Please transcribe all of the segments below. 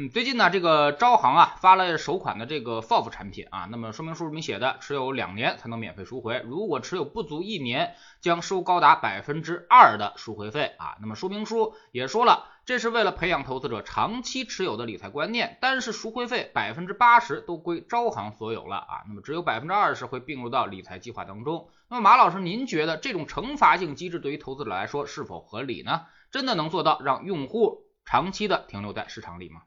嗯，最近呢，这个招行啊发了首款的这个 FOF 产品啊，那么说明书里面写的，持有两年才能免费赎回，如果持有不足一年，将收高达百分之二的赎回费啊。那么说明书也说了，这是为了培养投资者长期持有的理财观念，但是赎回费百分之八十都归招行所有了啊，那么只有百分之二十会并入到理财计划当中。那么马老师，您觉得这种惩罚性机制对于投资者来说是否合理呢？真的能做到让用户长期的停留在市场里吗？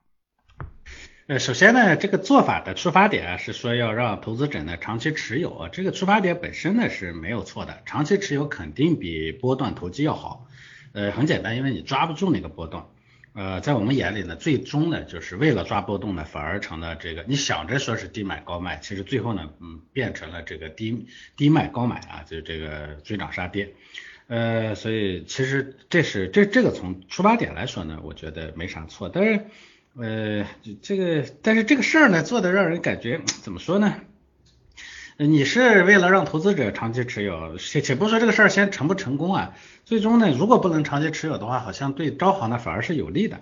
呃，首先呢，这个做法的出发点啊，是说要让投资者呢长期持有啊，这个出发点本身呢是没有错的，长期持有肯定比波段投机要好。呃，很简单，因为你抓不住那个波动。呃，在我们眼里呢，最终呢，就是为了抓波动呢，反而成了这个，你想着说是低买高卖，其实最后呢，嗯，变成了这个低低卖高买啊，就这个追涨杀跌。呃，所以其实这是这这个从出发点来说呢，我觉得没啥错，但是。呃，这个，但是这个事儿呢，做的让人感觉怎么说呢？你是为了让投资者长期持有，且且不说这个事儿先成不成功啊，最终呢，如果不能长期持有的话，好像对招行呢反而是有利的，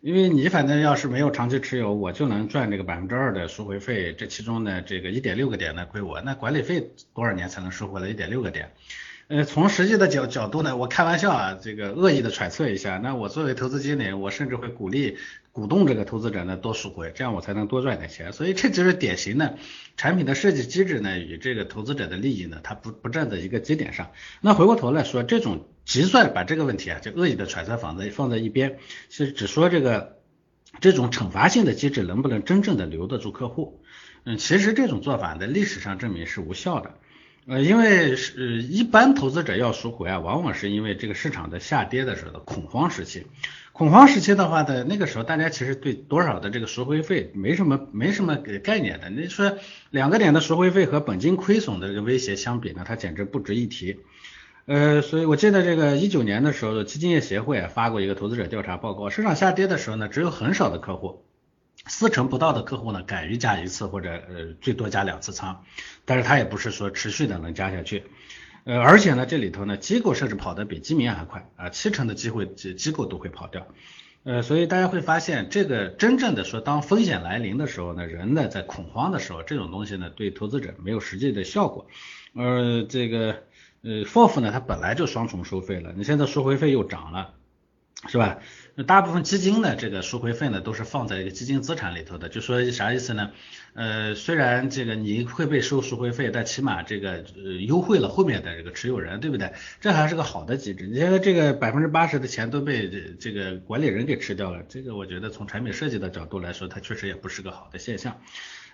因为你反正要是没有长期持有，我就能赚这个百分之二的赎回费，这其中呢，这个一点六个点呢归我，那管理费多少年才能收回来一点六个点？呃，从实际的角角度呢，我开玩笑啊，这个恶意的揣测一下，那我作为投资经理，我甚至会鼓励、鼓动这个投资者呢多赎回，这样我才能多赚点钱。所以这就是典型的产品的设计机制呢与这个投资者的利益呢，它不不站在一个基点上。那回过头来说，这种计算把这个问题啊，就恶意的揣测放在放在一边，其实只说这个这种惩罚性的机制能不能真正的留得住客户？嗯，其实这种做法在历史上证明是无效的。呃，因为是一般投资者要赎回啊，往往是因为这个市场的下跌的时候的恐慌时期。恐慌时期的话呢，那个时候大家其实对多少的这个赎回费没什么没什么概念的。你说两个点的赎回费和本金亏损的这个威胁相比呢，它简直不值一提。呃，所以我记得这个一九年的时候，基金业协会发过一个投资者调查报告，市场下跌的时候呢，只有很少的客户。四成不到的客户呢，敢于加一次或者呃最多加两次仓，但是他也不是说持续的能加下去，呃而且呢这里头呢机构甚至跑得比基民还快啊，七成的机会机机构都会跑掉，呃所以大家会发现这个真正的说当风险来临的时候呢，人呢在恐慌的时候，这种东西呢对投资者没有实际的效果，呃这个呃 FOF 呢它本来就双重收费了，你现在赎回费又涨了。是吧？那大部分基金呢，这个赎回费呢，都是放在一个基金资产里头的。就说啥意思呢？呃，虽然这个你会被收赎回费，但起码这个呃优惠了后面的这个持有人，对不对？这还是个好的机制。你现在这个百分之八十的钱都被这个管理人给吃掉了，这个我觉得从产品设计的角度来说，它确实也不是个好的现象。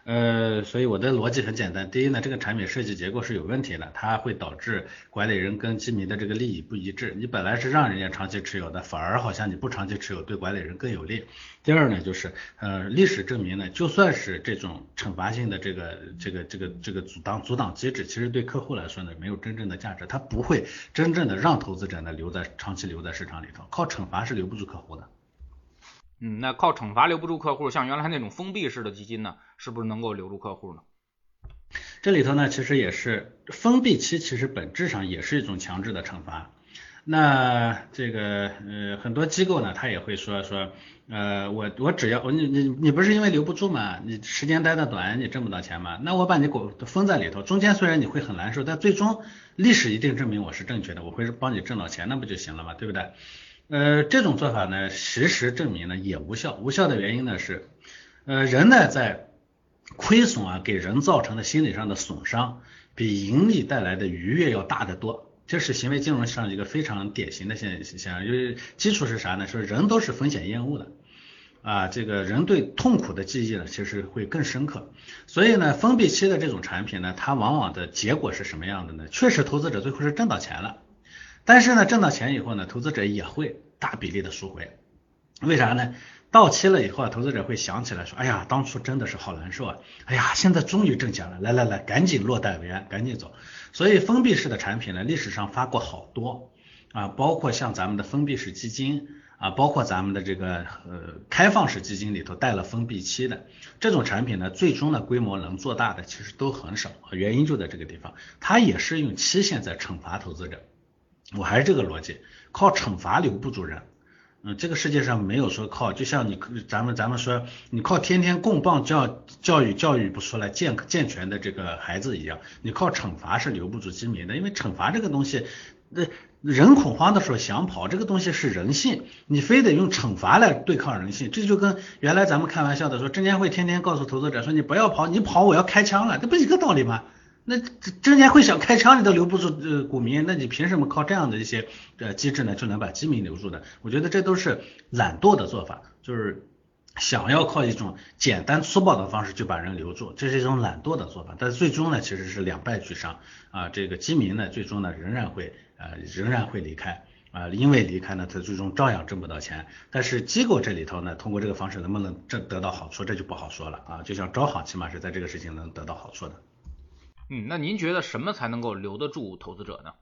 呃，所以我的逻辑很简单。第一呢，这个产品设计结构是有问题的，它会导致管理人跟基民的这个利益不一致。你本来是让人家长期持有的，反而好像你不长期持有对管理人更有利。第二呢，就是呃，历史证明呢，就算是这种惩罚性的这个这个这个这个阻挡阻挡机制，其实对客户来说呢，没有真正的价值，它不会真正的让投资者呢留在长期留在市场里头。靠惩罚是留不住客户的。嗯，那靠惩罚留不住客户，像原来那种封闭式的基金呢，是不是能够留住客户呢？这里头呢，其实也是封闭期，其实本质上也是一种强制的惩罚。那这个呃，很多机构呢，他也会说说，呃，我我只要你你你不是因为留不住嘛，你时间待的短，你挣不到钱嘛，那我把你给封在里头，中间虽然你会很难受，但最终历史一定证明我是正确的，我会帮你挣到钱，那不就行了嘛，对不对？呃，这种做法呢，事实证明呢也无效。无效的原因呢是，呃，人呢在亏损啊给人造成的心理上的损伤，比盈利带来的愉悦要大得多。这是行为金融上一个非常典型的现现象。因为基础是啥呢？说人都是风险厌恶的啊，这个人对痛苦的记忆呢其实会更深刻。所以呢，封闭期的这种产品呢，它往往的结果是什么样的呢？确实，投资者最后是挣到钱了。但是呢，挣到钱以后呢，投资者也会大比例的赎回，为啥呢？到期了以后啊，投资者会想起来说，哎呀，当初真的是好难受啊，哎呀，现在终于挣钱了，来来来，赶紧落袋为安，赶紧走。所以封闭式的产品呢，历史上发过好多啊，包括像咱们的封闭式基金啊，包括咱们的这个呃开放式基金里头带了封闭期的这种产品呢，最终呢规模能做大的其实都很少，原因就在这个地方，它也是用期限在惩罚投资者。我还是这个逻辑，靠惩罚留不住人。嗯，这个世界上没有说靠，就像你咱们咱们说，你靠天天供棒教教育教育不出来健健全的这个孩子一样，你靠惩罚是留不住基民的，因为惩罚这个东西，那人恐慌的时候想跑，这个东西是人性，你非得用惩罚来对抗人性，这就跟原来咱们开玩笑的说，证监会天天告诉投资者说你不要跑，你跑我要开枪了，这不一个道理吗？那证监会想开枪，你都留不住呃股民，那你凭什么靠这样的一些呃机制呢就能把基民留住的？我觉得这都是懒惰的做法，就是想要靠一种简单粗暴的方式就把人留住，这是一种懒惰的做法。但是最终呢，其实是两败俱伤啊。这个基民呢，最终呢仍然会呃仍然会离开啊，因为离开呢，他最终照样挣不到钱。但是机构这里头呢，通过这个方式能不能挣得到好处，这就不好说了啊。就像招行，起码是在这个事情能得到好处的。嗯，那您觉得什么才能够留得住投资者呢？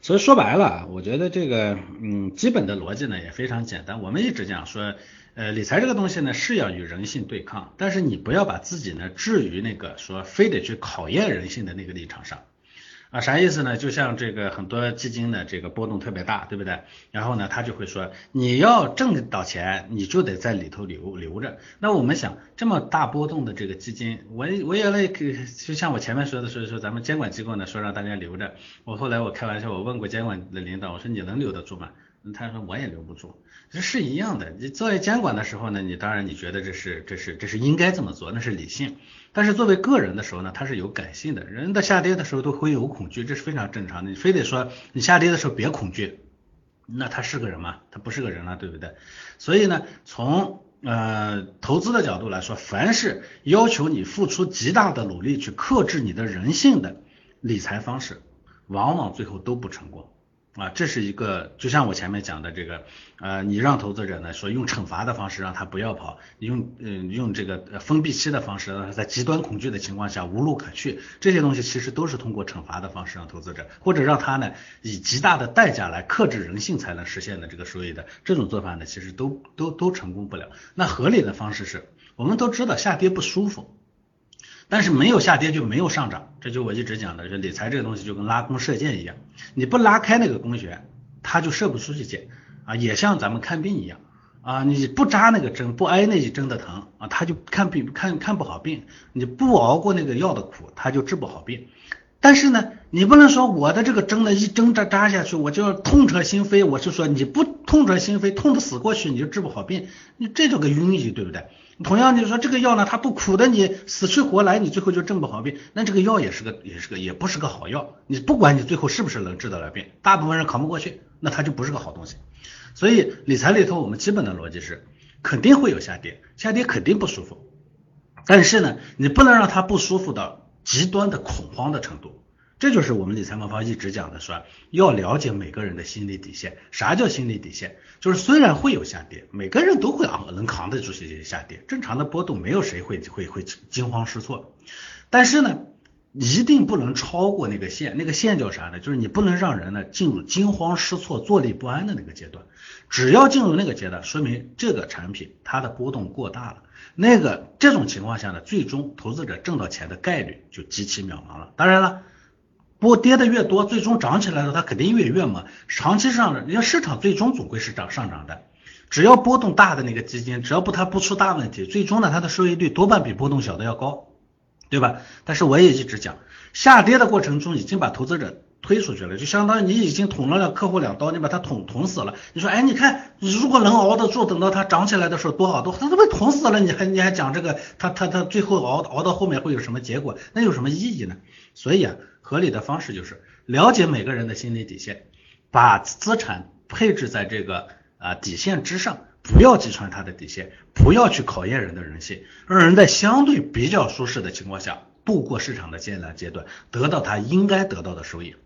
所以说白了，我觉得这个嗯，基本的逻辑呢也非常简单。我们一直讲说，呃，理财这个东西呢是要与人性对抗，但是你不要把自己呢置于那个说非得去考验人性的那个立场上。啊，啥意思呢？就像这个很多基金的这个波动特别大，对不对？然后呢，他就会说，你要挣到钱，你就得在里头留留着。那我们想，这么大波动的这个基金，我我原来给，就像我前面说的，说说咱们监管机构呢，说让大家留着。我后来我开玩笑，我问过监管的领导，我说你能留得住吗？他说我也留不住，这是一样的。你作为监管的时候呢，你当然你觉得这是这是这是应该这么做，那是理性。但是作为个人的时候呢，他是有感性的。人的下跌的时候都会有恐惧，这是非常正常的。你非得说你下跌的时候别恐惧，那他是个人吗？他不是个人了，对不对？所以呢，从呃投资的角度来说，凡是要求你付出极大的努力去克制你的人性的理财方式，往往最后都不成功。啊，这是一个，就像我前面讲的这个，呃，你让投资者呢说用惩罚的方式让他不要跑，用嗯用这个封闭期的方式让他在极端恐惧的情况下无路可去，这些东西其实都是通过惩罚的方式让投资者，或者让他呢以极大的代价来克制人性才能实现的这个收益的这种做法呢，其实都都都成功不了。那合理的方式是，我们都知道下跌不舒服。但是没有下跌就没有上涨，这就我一直讲的，就理财这个东西就跟拉弓射箭一样，你不拉开那个弓弦，它就射不出去箭啊，也像咱们看病一样啊，你不扎那个针，不挨那一针的疼啊，他就看病看看不好病，你不熬过那个药的苦，他就治不好病。但是呢，你不能说我的这个针呢一针扎扎下去，我就要痛彻心扉，我就说你不痛彻心扉，痛得死过去，你就治不好病，你这就个庸医，对不对？同样，你说这个药呢，它不苦的，你死去活来，你最后就治不好病，那这个药也是个，也是个，也不是个好药。你不管你最后是不是能治得了病，大部分人扛不过去，那它就不是个好东西。所以理财里头，我们基本的逻辑是，肯定会有下跌，下跌肯定不舒服，但是呢，你不能让它不舒服到极端的恐慌的程度。这就是我们理财魔方一直讲的，说要了解每个人的心理底线。啥叫心理底线？就是虽然会有下跌，每个人都会啊能扛得住这些下跌，正常的波动没有谁会会会惊慌失措。但是呢，一定不能超过那个线，那个线叫啥呢？就是你不能让人呢进入惊慌失措、坐立不安的那个阶段。只要进入那个阶段，说明这个产品它的波动过大了。那个这种情况下呢，最终投资者挣到钱的概率就极其渺茫了。当然了。波跌的越多，最终涨起来了，它肯定越越猛。长期上，人家市场最终总归是涨上涨的。只要波动大的那个基金，只要不它不出大问题，最终呢它的收益率多半比波动小的要高，对吧？但是我也一直讲，下跌的过程中已经把投资者推出去了，就相当于你已经捅了两客户两刀，你把他捅捅死了。你说，哎，你看，如果能熬得住，等到它涨起来的时候多好多，他都被捅死了，你还你还讲这个，他他他最后熬熬到后面会有什么结果？那有什么意义呢？所以啊。合理的方式就是了解每个人的心理底线，把资产配置在这个啊底线之上，不要击穿他的底线，不要去考验人的人性，让人在相对比较舒适的情况下度过市场的艰难阶段，得到他应该得到的收益。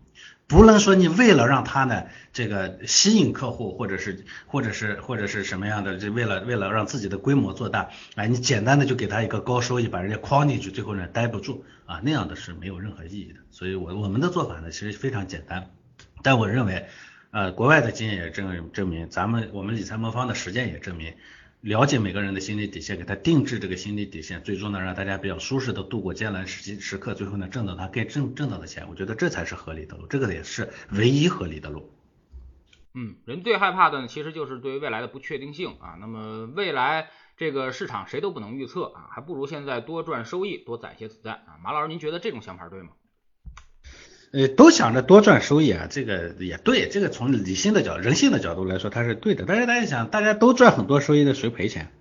不能说你为了让他呢这个吸引客户，或者是或者是或者是什么样的，就为了为了让自己的规模做大，哎，你简单的就给他一个高收益，把人家框进去，最后呢待不住啊，那样的是没有任何意义的。所以，我我们的做法呢其实非常简单，但我认为，呃，国外的经验也证证明，咱们我们理财魔方的实践也证明，了解每个人的心理底线，给他定制这个心理底线，最终呢让大家比较舒适的度过艰难时时刻，最后呢挣到他该挣挣到的钱，我觉得这才是合理的路，这个也是唯一合理的路。嗯，人最害怕的呢，其实就是对于未来的不确定性啊。那么未来这个市场谁都不能预测啊，还不如现在多赚收益，多攒些子弹啊。马老师，您觉得这种想法对吗？呃，都想着多赚收益啊，这个也对，这个从理性的角、人性的角度来说，它是对的。但是大家想，大家都赚很多收益的，谁赔钱？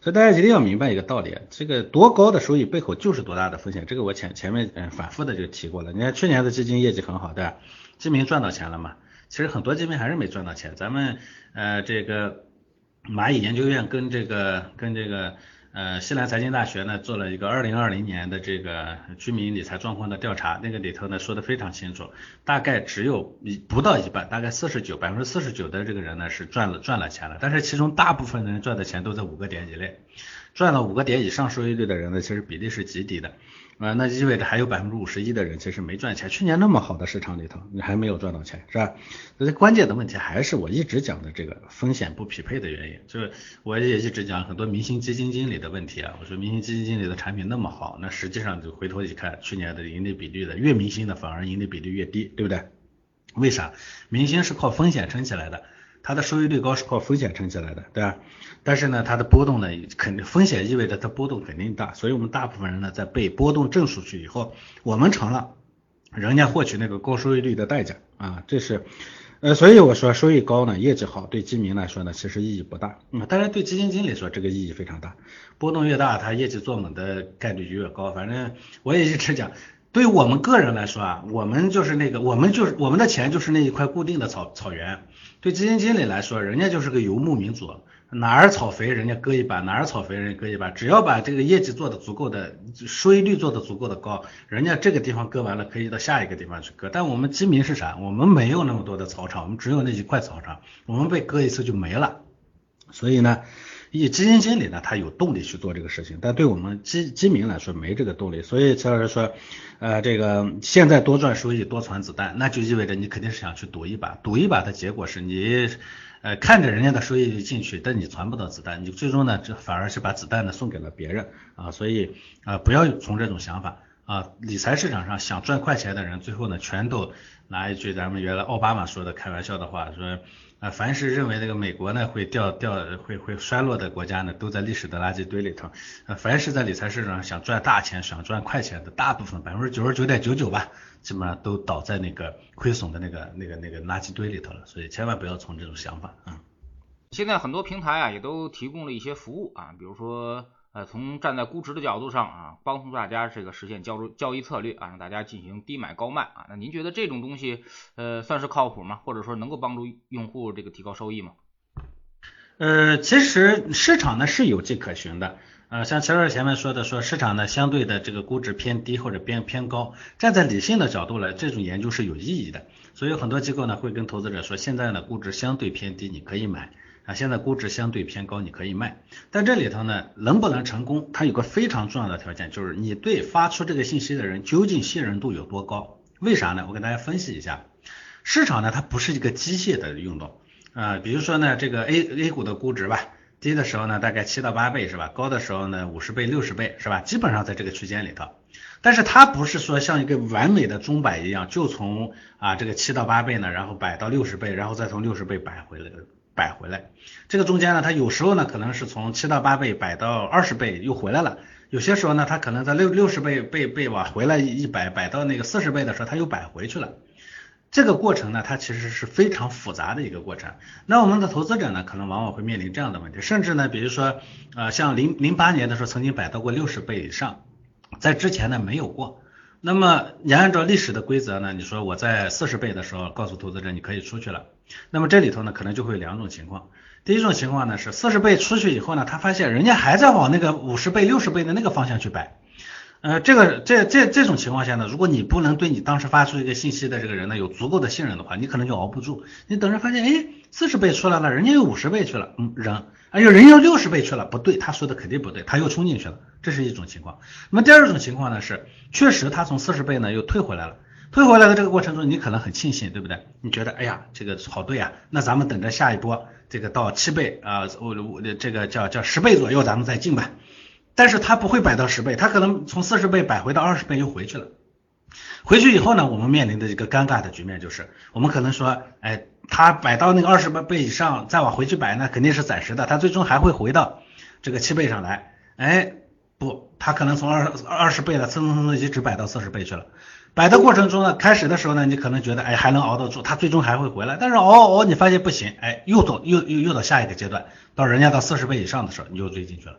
所以大家一定要明白一个道理，这个多高的收益背后就是多大的风险。这个我前前面嗯反复的就提过了。你看去年的基金业绩很好，对吧？基民赚到钱了嘛？其实很多基民还是没赚到钱。咱们呃这个蚂蚁研究院跟这个跟这个呃西南财经大学呢做了一个二零二零年的这个居民理财状况的调查，那个里头呢说的非常清楚，大概只有一不到一半，大概四十九百分之四十九的这个人呢是赚了赚了钱了，但是其中大部分人赚的钱都在五个点以内，赚了五个点以上收益率的人呢，其实比例是极低的。啊，那意味着还有百分之五十一的人其实没赚钱。去年那么好的市场里头，你还没有赚到钱，是吧？所以关键的问题还是我一直讲的这个风险不匹配的原因。就是我也一直讲很多明星基金经理的问题啊。我说明星基金经理的产品那么好，那实际上就回头一看，去年的盈利比率的越明星的反而盈利比率越低，对不对？为啥？明星是靠风险撑起来的。它的收益率高是靠风险撑起来的，对吧？但是呢，它的波动呢，肯定风险意味着它波动肯定大，所以我们大部分人呢，在被波动挣出去以后，我们成了人家获取那个高收益率的代价啊，这是呃，所以我说收益高呢，业绩好，对基民来说呢，其实意义不大，嗯，当然对基金经理说这个意义非常大，波动越大，它业绩做猛的概率就越高。反正我也一直讲，对于我们个人来说啊，我们就是那个，我们就是我们的钱就是那一块固定的草草原。对基金经理来说，人家就是个游牧民族，哪儿草肥人家割一把，哪儿草肥人家割一把，只要把这个业绩做的足够的，收益率做的足够的高，人家这个地方割完了，可以到下一个地方去割。但我们基民是啥？我们没有那么多的草场，我们只有那几块草场，我们被割一次就没了。所以呢，以基金经理呢，他有动力去做这个事情，但对我们基基民来说没这个动力。所以齐老师说。呃，这个现在多赚收益，多攒子弹，那就意味着你肯定是想去赌一把，赌一把的结果是你，呃，看着人家的收益进去，但你攒不到子弹，你最终呢，这反而是把子弹呢送给了别人啊，所以啊，不要从这种想法啊，理财市场上想赚快钱的人，最后呢，全都拿一句咱们原来奥巴马说的开玩笑的话说。啊，凡是认为这个美国呢会掉掉会会衰落的国家呢，都在历史的垃圾堆里头。啊，凡是在理财市场想赚大钱、想赚快钱的，大部分百分之九十九点九九吧，基本上都倒在那个亏损的那个那个那个垃圾堆里头了。所以千万不要从这种想法啊。现在很多平台啊也都提供了一些服务啊，比如说。呃，从站在估值的角度上啊，帮助大家这个实现交交易策略啊，让大家进行低买高卖啊。那您觉得这种东西呃算是靠谱吗？或者说能够帮助用户这个提高收益吗？呃，其实市场呢是有迹可循的。呃，像前面前面说的，说市场呢相对的这个估值偏低或者偏偏高，站在理性的角度来，这种研究是有意义的。所以很多机构呢会跟投资者说，现在呢估值相对偏低，你可以买。啊，现在估值相对偏高，你可以卖。但这里头呢，能不能成功，它有个非常重要的条件，就是你对发出这个信息的人究竟信任度有多高？为啥呢？我给大家分析一下。市场呢，它不是一个机械的运动啊。比如说呢，这个 A A 股的估值吧，低的时候呢大概七到八倍是吧？高的时候呢五十倍、六十倍是吧？基本上在这个区间里头。但是它不是说像一个完美的钟摆一样，就从啊这个七到八倍呢，然后摆到六十倍，然后再从六十倍摆回来。摆回来，这个中间呢，它有时候呢可能是从七到八倍摆到二十倍又回来了，有些时候呢它可能在六六十倍倍倍往回来一摆摆到那个四十倍的时候它又摆回去了，这个过程呢它其实是非常复杂的一个过程。那我们的投资者呢可能往往会面临这样的问题，甚至呢比如说呃像零零八年的时候曾经摆到过六十倍以上，在之前呢没有过。那么你按照历史的规则呢？你说我在四十倍的时候告诉投资者你可以出去了，那么这里头呢可能就会有两种情况。第一种情况呢是四十倍出去以后呢，他发现人家还在往那个五十倍、六十倍的那个方向去摆。呃，这个这这这种情况下呢，如果你不能对你当时发出一个信息的这个人呢有足够的信任的话，你可能就熬不住。你等着发现，哎，四十倍出来了，人家又五十倍去了，嗯，人。哎呦，人家六十倍去了，不对，他说的肯定不对，他又冲进去了，这是一种情况。那么第二种情况呢是，确实他从四十倍呢又退回来了。退回来的这个过程中，你可能很庆幸，对不对？你觉得，哎呀，这个好对啊，那咱们等着下一波，这个到七倍啊，我我这个叫叫十倍左右，咱们再进吧。但是它不会摆到十倍，它可能从四十倍摆回到二十倍又回去了。回去以后呢，我们面临的一个尴尬的局面就是，我们可能说，哎，它摆到那个二十倍以上，再往回去摆，那肯定是暂时的，它最终还会回到这个七倍上来。哎，不，它可能从二二十倍了，蹭蹭蹭一直摆到四十倍去了。摆的过程中呢，开始的时候呢，你可能觉得，哎，还能熬得住，他最终还会回来。但是熬熬熬，你发现不行，哎，又走又又又到下一个阶段，到人家到四十倍以上的时候，你就追进去了。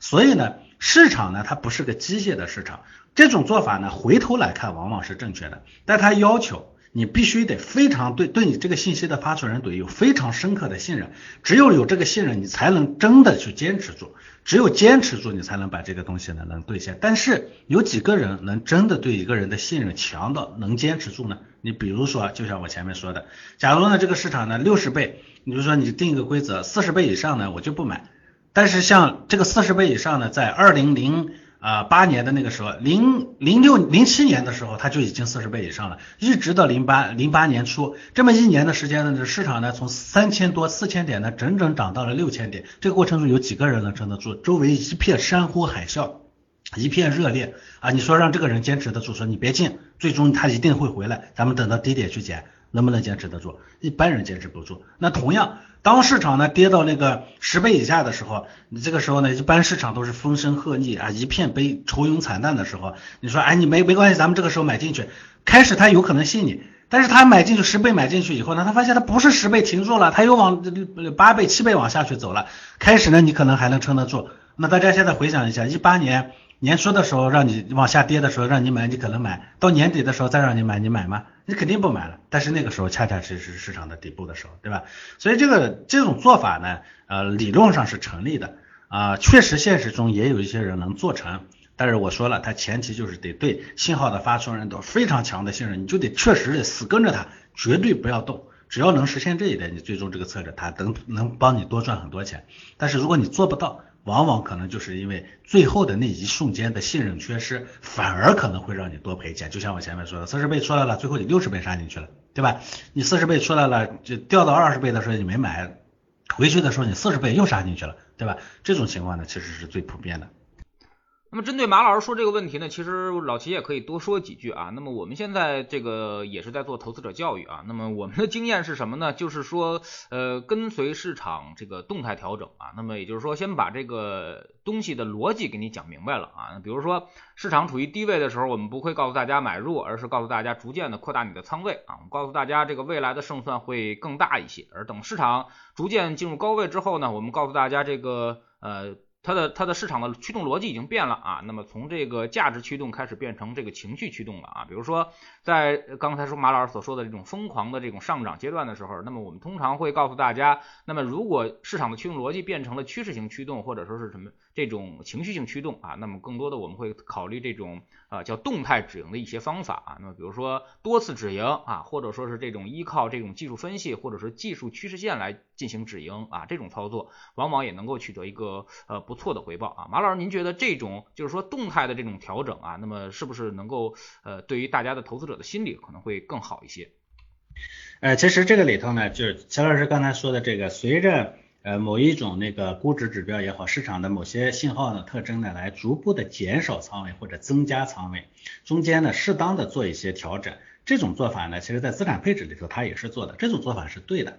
所以呢，市场呢，它不是个机械的市场。这种做法呢，回头来看往往是正确的，但它要求你必须得非常对对你这个信息的发出人得有非常深刻的信任。只有有这个信任，你才能真的去坚持住。只有坚持住，你才能把这个东西呢能兑现。但是有几个人能真的对一个人的信任强到能坚持住呢？你比如说，就像我前面说的，假如呢这个市场呢六十倍，你就说你定一个规则，四十倍以上呢我就不买。但是像这个四十倍以上呢，在二零零啊八年的那个时候，零零六零七年的时候，它就已经四十倍以上了，一直到零八零八年初，这么一年的时间呢，这市场呢从三千多四千点呢，整整涨到了六千点。这个过程中有几个人能撑得住？周围一片山呼海啸，一片热烈啊！你说让这个人坚持得住，说你别进，最终他一定会回来，咱们等到低点去捡。能不能坚持得住？一般人坚持不住。那同样，当市场呢跌到那个十倍以下的时候，你这个时候呢，一般市场都是风声鹤唳啊，一片悲愁云惨淡的时候，你说，哎，你没没关系，咱们这个时候买进去，开始他有可能信你，但是他买进去十倍买进去以后呢，他发现他不是十倍停住了，他又往八倍、七倍往下去走了。开始呢，你可能还能撑得住。那大家现在回想一下，一八年。年初的时候让你往下跌的时候让你买，你可能买到年底的时候再让你买，你买吗？你肯定不买了。但是那个时候恰恰是是市场的底部的时候，对吧？所以这个这种做法呢，呃，理论上是成立的啊，确实现实中也有一些人能做成。但是我说了，它前提就是得对信号的发出人都非常强的信任，你就得确实得死跟着它，绝对不要动。只要能实现这一点，你最终这个策略它能能帮你多赚很多钱。但是如果你做不到，往往可能就是因为最后的那一瞬间的信任缺失，反而可能会让你多赔钱。就像我前面说的，四十倍出来了，最后你六十倍杀进去了，对吧？你四十倍出来了，就掉到二十倍的时候你没买，回去的时候你四十倍又杀进去了，对吧？这种情况呢，其实是最普遍的。那么针对马老师说这个问题呢，其实老齐也可以多说几句啊。那么我们现在这个也是在做投资者教育啊。那么我们的经验是什么呢？就是说，呃，跟随市场这个动态调整啊。那么也就是说，先把这个东西的逻辑给你讲明白了啊。比如说，市场处于低位的时候，我们不会告诉大家买入，而是告诉大家逐渐的扩大你的仓位啊。我们告诉大家这个未来的胜算会更大一些。而等市场逐渐进入高位之后呢，我们告诉大家这个呃。它的它的市场的驱动逻辑已经变了啊，那么从这个价值驱动开始变成这个情绪驱动了啊，比如说在刚才说马老师所说的这种疯狂的这种上涨阶段的时候，那么我们通常会告诉大家，那么如果市场的驱动逻辑变成了趋势型驱动或者说是什么这种情绪性驱动啊，那么更多的我们会考虑这种啊叫动态止盈的一些方法啊，那么比如说多次止盈啊，或者说是这种依靠这种技术分析或者是技术趋势线来进行止盈啊，这种操作往往也能够取得一个呃不。错的回报啊，马老师，您觉得这种就是说动态的这种调整啊，那么是不是能够呃，对于大家的投资者的心理可能会更好一些？呃，其实这个里头呢，就是齐老师刚才说的这个，随着呃某一种那个估值指标也好，市场的某些信号的特征呢，来逐步的减少仓位或者增加仓位，中间呢适当的做一些调整，这种做法呢，其实在资产配置里头它也是做的，这种做法是对的。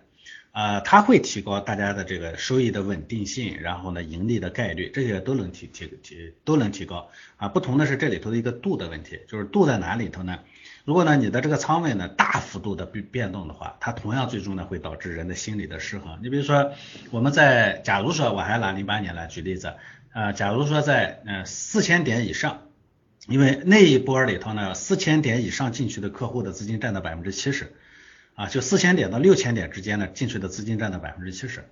呃，它会提高大家的这个收益的稳定性，然后呢，盈利的概率，这些都能提提提都能提高啊。不同的是这里头的一个度的问题，就是度在哪里头呢？如果呢你的这个仓位呢大幅度的变变动的话，它同样最终呢会导致人的心理的失衡。你比如说我们在假如说我还拿零八年来举例子，呃，假如说在呃四千点以上，因为那一波里头呢四千点以上进去的客户的资金占到百分之七十。啊，就四千点到六千点之间呢，进去的资金占到百分之七十。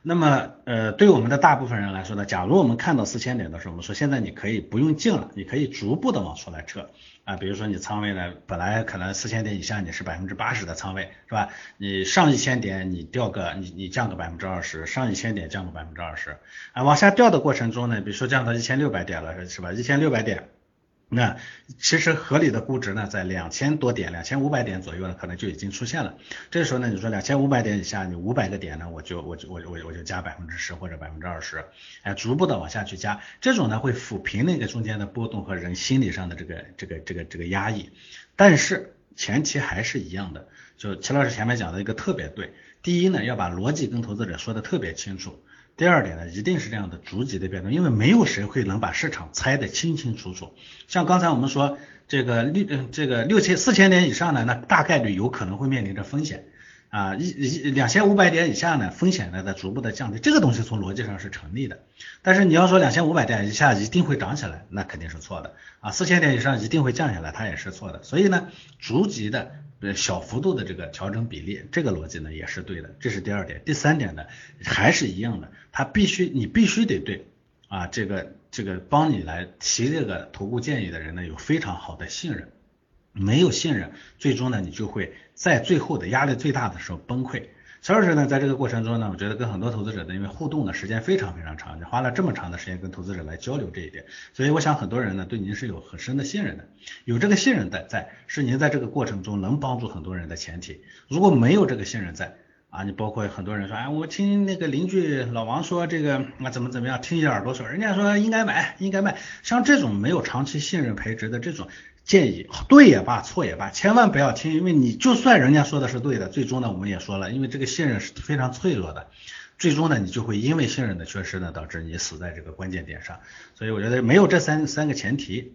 那么，呃，对我们的大部分人来说呢，假如我们看到四千点的时候，我们说现在你可以不用进了，你可以逐步的往出来撤啊。比如说你仓位呢，本来可能四千点以下你是百分之八十的仓位，是吧？你上一千点你掉个你你降个百分之二十，上一千点降个百分之二十啊。往下掉的过程中呢，比如说降到一千六百点了，是吧？一千六百点。那其实合理的估值呢，在两千多点、两千五百点左右呢，可能就已经出现了。这时候呢，你说两千五百点以下，你五百个点呢，我就我就我我我就加百分之十或者百分之二十，哎，逐步的往下去加，这种呢会抚平那个中间的波动和人心理上的这个这个这个这个压抑。但是前提还是一样的，就齐老师前面讲的一个特别对，第一呢，要把逻辑跟投资者说的特别清楚。第二点呢，一定是这样的逐级的变动，因为没有谁会能把市场猜得清清楚楚。像刚才我们说这个六这个六千四千点以上呢，那大概率有可能会面临着风险啊，一一两千五百点以下呢，风险呢在逐步的降低，这个东西从逻辑上是成立的。但是你要说两千五百点以下一定会涨起来，那肯定是错的啊，四千点以上一定会降下来，它也是错的。所以呢，逐级的。小幅度的这个调整比例，这个逻辑呢也是对的，这是第二点。第三点呢，还是一样的，它必须你必须得对啊，这个这个帮你来提这个投顾建议的人呢有非常好的信任，没有信任，最终呢你就会在最后的压力最大的时候崩溃。所以说呢，在这个过程中呢，我觉得跟很多投资者呢，因为互动的时间非常非常长，你花了这么长的时间跟投资者来交流这一点，所以我想很多人呢对您是有很深的信任的，有这个信任在在，是您在这个过程中能帮助很多人的前提。如果没有这个信任在啊，你包括很多人说，哎，我听那个邻居老王说这个啊怎么怎么样，听一耳朵说，人家说应该买应该卖，像这种没有长期信任培植的这种。建议对也罢，错也罢，千万不要听，因为你就算人家说的是对的，最终呢，我们也说了，因为这个信任是非常脆弱的，最终呢，你就会因为信任的缺失呢，导致你死在这个关键点上。所以我觉得没有这三三个前提，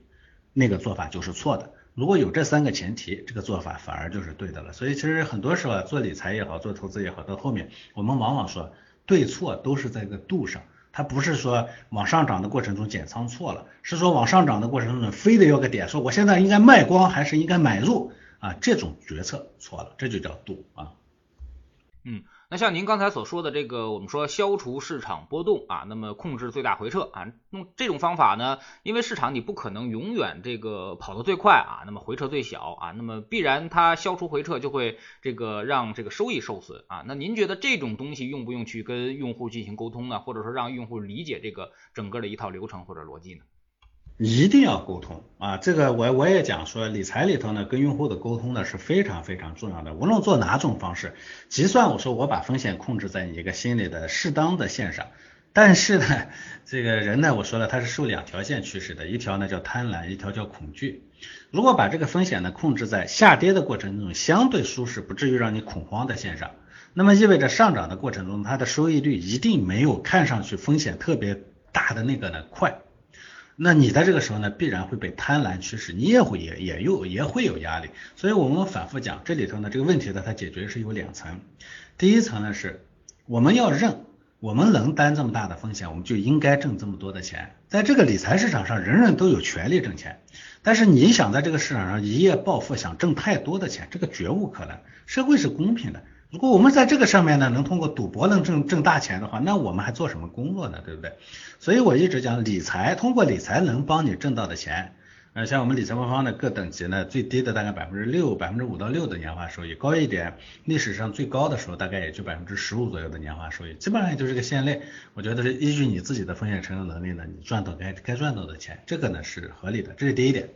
那个做法就是错的；如果有这三个前提，这个做法反而就是对的了。所以其实很多时候做理财也好，做投资也好，到后面我们往往说对错都是在一个度上。它不是说往上涨的过程中减仓错了，是说往上涨的过程中非得要个点，说我现在应该卖光还是应该买入啊？这种决策错了，这就叫度啊。嗯。那像您刚才所说的这个，我们说消除市场波动啊，那么控制最大回撤啊，用这种方法呢，因为市场你不可能永远这个跑得最快啊，那么回撤最小啊，那么必然它消除回撤就会这个让这个收益受损啊。那您觉得这种东西用不用去跟用户进行沟通呢？或者说让用户理解这个整个的一套流程或者逻辑呢？一定要沟通啊！这个我我也讲说，理财里头呢，跟用户的沟通呢是非常非常重要的。无论做哪种方式，即算我说我把风险控制在你一个心理的适当的线上，但是呢，这个人呢，我说了他是受两条线驱使的，一条呢叫贪婪，一条叫恐惧。如果把这个风险呢控制在下跌的过程中相对舒适，不至于让你恐慌的线上，那么意味着上涨的过程中它的收益率一定没有看上去风险特别大的那个呢快。那你在这个时候呢，必然会被贪婪驱使，你也会也也有也会有压力。所以我们反复讲，这里头呢这个问题呢，它解决是有两层。第一层呢是我们要认，我们能担这么大的风险，我们就应该挣这么多的钱。在这个理财市场上，人人都有权利挣钱，但是你想在这个市场上一夜暴富，想挣太多的钱，这个绝无可能。社会是公平的。如果我们在这个上面呢，能通过赌博能挣挣大钱的话，那我们还做什么工作呢？对不对？所以我一直讲理财，通过理财能帮你挣到的钱，呃，像我们理财魔方的各等级呢，最低的大概百分之六、百分之五到六的年化收益，高一点，历史上最高的时候大概也就百分之十五左右的年化收益，基本上也就是个线类。我觉得是依据你自己的风险承受能力呢，你赚到该该赚到的钱，这个呢是合理的，这是第一点。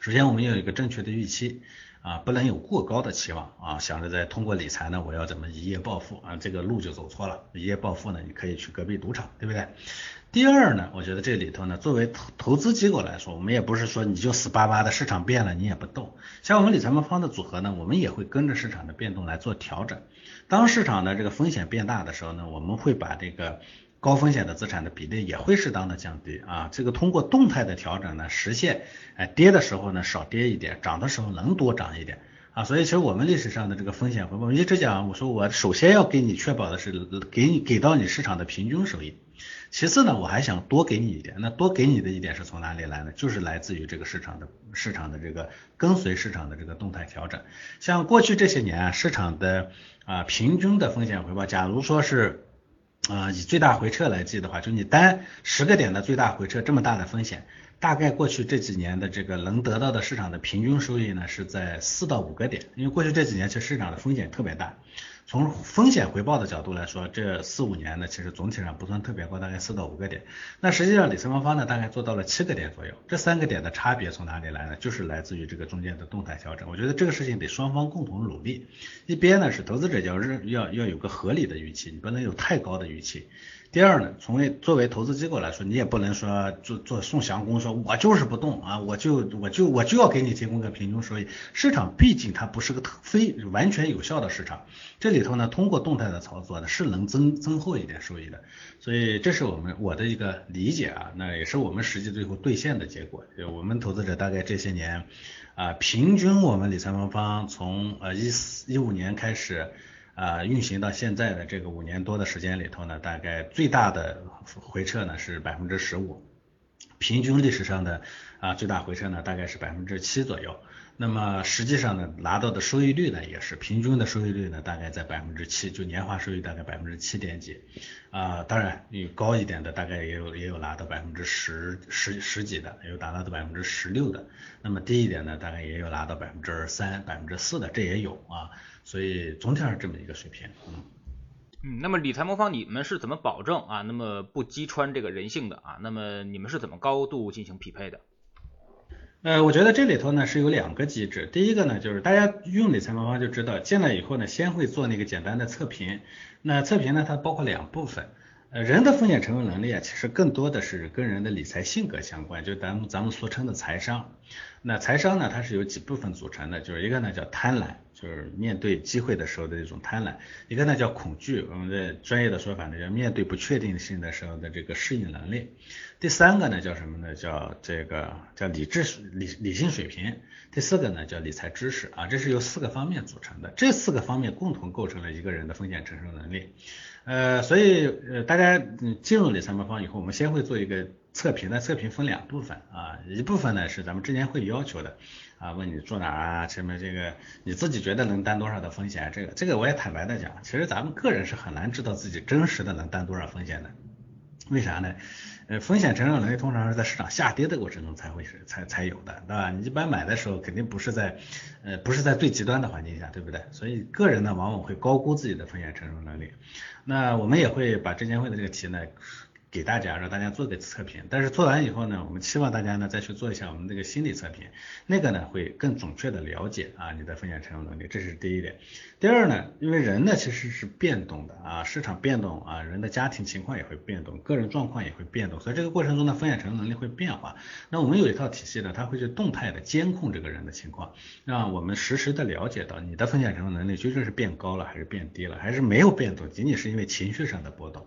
首先我们要有一个正确的预期。啊，不能有过高的期望啊，想着在通过理财呢，我要怎么一夜暴富啊，这个路就走错了。一夜暴富呢，你可以去隔壁赌场，对不对？第二呢，我觉得这里头呢，作为投投资机构来说，我们也不是说你就死巴巴的，市场变了你也不动。像我们理财魔方的组合呢，我们也会跟着市场的变动来做调整。当市场的这个风险变大的时候呢，我们会把这个。高风险的资产的比例也会适当的降低啊，这个通过动态的调整呢，实现哎跌的时候呢少跌一点，涨的时候能多涨一点啊，所以其实我们历史上的这个风险回报，一直讲，我说我首先要给你确保的是给你给到你市场的平均收益，其次呢我还想多给你一点，那多给你的一点是从哪里来呢？就是来自于这个市场的市场的这个跟随市场的这个动态调整，像过去这些年啊，市场的啊平均的风险回报，假如说是。啊，以最大回撤来计的话，就你单十个点的最大回撤这么大的风险，大概过去这几年的这个能得到的市场的平均收益呢，是在四到五个点。因为过去这几年其实市场的风险特别大，从风险回报的角度来说，这四五年呢，其实总体上不算特别高，大概四到五个点。那实际上理财方方呢，大概做到了七个点左右。这三个点的差别从哪里来呢？就是来自于这个中间的动态调整。我觉得这个事情得双方共同努力。一边呢是投资者要认要要有个合理的预期，你不能有太高的预期。第二呢，从为作为投资机构来说，你也不能说做做宋祥工说，我就是不动啊，我就我就我就要给你提供个平均收益。市场毕竟它不是个特非完全有效的市场，这里头呢，通过动态的操作呢，是能增增厚一点收益的。所以这是我们我的一个理解啊，那也是我们实际最后兑现的结果。就我们投资者大概这些年啊，平均我们理财方方从呃一四一五年开始。啊，运行到现在的这个五年多的时间里头呢，大概最大的回撤呢是百分之十五，平均历史上的啊最大回撤呢大概是百分之七左右。那么实际上呢，拿到的收益率呢也是平均的收益率呢大概在百分之七，就年化收益大概百分之七点几。啊，当然有高一点的大概也有也有拿到百分之十十十几的，也有达到的百分之十六的。那么低一点呢，大概也有拿到百分之三、百分之四的，这也有啊。所以总体上是这么一个水平，嗯，嗯，那么理财魔方你们是怎么保证啊？那么不击穿这个人性的啊？那么你们是怎么高度进行匹配的？呃，我觉得这里头呢是有两个机制，第一个呢就是大家用理财魔方就知道，进来以后呢先会做那个简单的测评，那测评呢它包括两部分。呃，人的风险承受能力啊，其实更多的是跟人的理财性格相关，就咱们咱们俗称的财商。那财商呢，它是由几部分组成的，就是一个呢叫贪婪，就是面对机会的时候的一种贪婪；一个呢叫恐惧，我们的专业的说法呢叫面对不确定性的时候的这个适应能力；第三个呢叫什么呢？叫这个叫理智理理性水平；第四个呢叫理财知识啊，这是由四个方面组成的，这四个方面共同构成了一个人的风险承受能力。呃，所以呃，大家进入理财魔方以后，我们先会做一个测评，那测评分两部分啊，一部分呢是咱们之前会要求的啊，问你住哪啊，前面这个你自己觉得能担多少的风险，这个这个我也坦白的讲，其实咱们个人是很难知道自己真实的能担多少风险的，为啥呢？呃，风险承受能力通常是在市场下跌的过程中才会是才才有的，对吧？你一般买的时候肯定不是在呃不是在最极端的环境下，对不对？所以个人呢往往会高估自己的风险承受能力。那我们也会把证监会的这个题呢。给大家让大家做个测评，但是做完以后呢，我们期望大家呢再去做一下我们这个心理测评，那个呢会更准确的了解啊你的风险承受能力，这是第一点。第二呢，因为人呢其实是变动的啊，市场变动啊，人的家庭情况也会变动，个人状况也会变动，所以这个过程中呢风险承受能力会变化。那我们有一套体系呢，它会去动态的监控这个人的情况，让我们实时的了解到你的风险承受能力究竟是变高了还是变低了，还是没有变动，仅仅是因为情绪上的波动。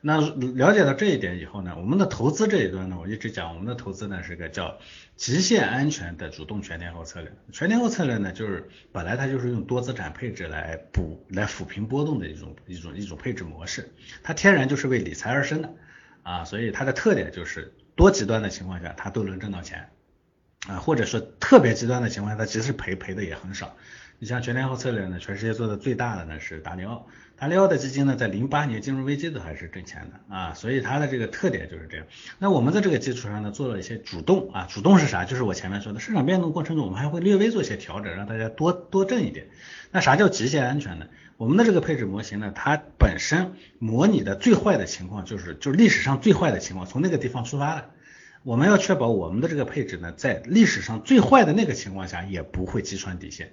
那了解到这一点以后呢，我们的投资这一端呢，我一直讲我们的投资呢是个叫极限安全的主动全天候策略。全天候策略呢，就是本来它就是用多资产配置来补来抚平波动的一种一种一种配置模式，它天然就是为理财而生的啊，所以它的特点就是多极端的情况下它都能挣到钱啊，或者说特别极端的情况下，它即使赔赔的也很少。你像全天候策略呢，全世界做的最大的呢是达利奥。达利奥的基金呢，在零八年金融危机都还是挣钱的啊，所以它的这个特点就是这样。那我们在这个基础上呢，做了一些主动啊，主动是啥？就是我前面说的市场变动过程中，我们还会略微做一些调整，让大家多多挣一点。那啥叫极限安全呢？我们的这个配置模型呢，它本身模拟的最坏的情况，就是就是历史上最坏的情况，从那个地方出发的。我们要确保我们的这个配置呢，在历史上最坏的那个情况下，也不会击穿底线。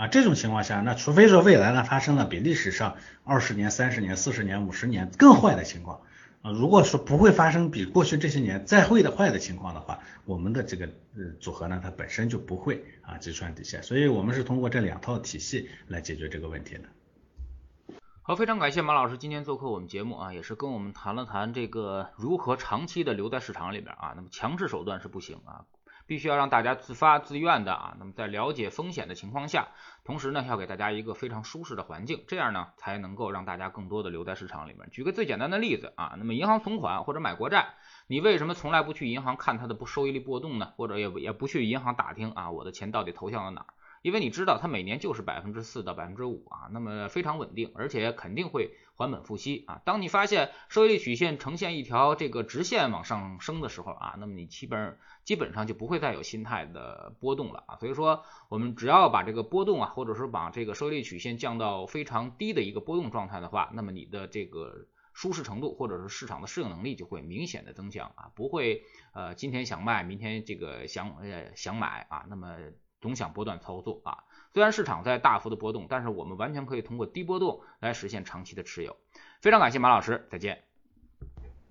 啊，这种情况下，那除非说未来呢发生了比历史上二十年、三十年、四十年、五十年更坏的情况啊，如果说不会发生比过去这些年再会的坏的情况的话，我们的这个呃组合呢，它本身就不会啊击穿底线，所以我们是通过这两套体系来解决这个问题的。好，非常感谢马老师今天做客我们节目啊，也是跟我们谈了谈这个如何长期的留在市场里边啊，那么强制手段是不行啊。必须要让大家自发自愿的啊，那么在了解风险的情况下，同时呢，要给大家一个非常舒适的环境，这样呢，才能够让大家更多的留在市场里面。举个最简单的例子啊，那么银行存款或者买国债，你为什么从来不去银行看它的不收益率波动呢？或者也也不去银行打听啊，我的钱到底投向了哪儿？因为你知道它每年就是百分之四到百分之五啊，那么非常稳定，而且肯定会。还本付息啊。当你发现收益率曲线呈现一条这个直线往上升的时候啊，那么你基本基本上就不会再有心态的波动了啊。所以说，我们只要把这个波动啊，或者说把这个收益率曲线降到非常低的一个波动状态的话，那么你的这个舒适程度或者是市场的适应能力就会明显的增强啊，不会呃今天想卖，明天这个想呃想买啊，那么总想波段操作啊。虽然市场在大幅的波动，但是我们完全可以通过低波动来实现长期的持有。非常感谢马老师，再见。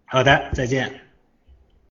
好的，再见。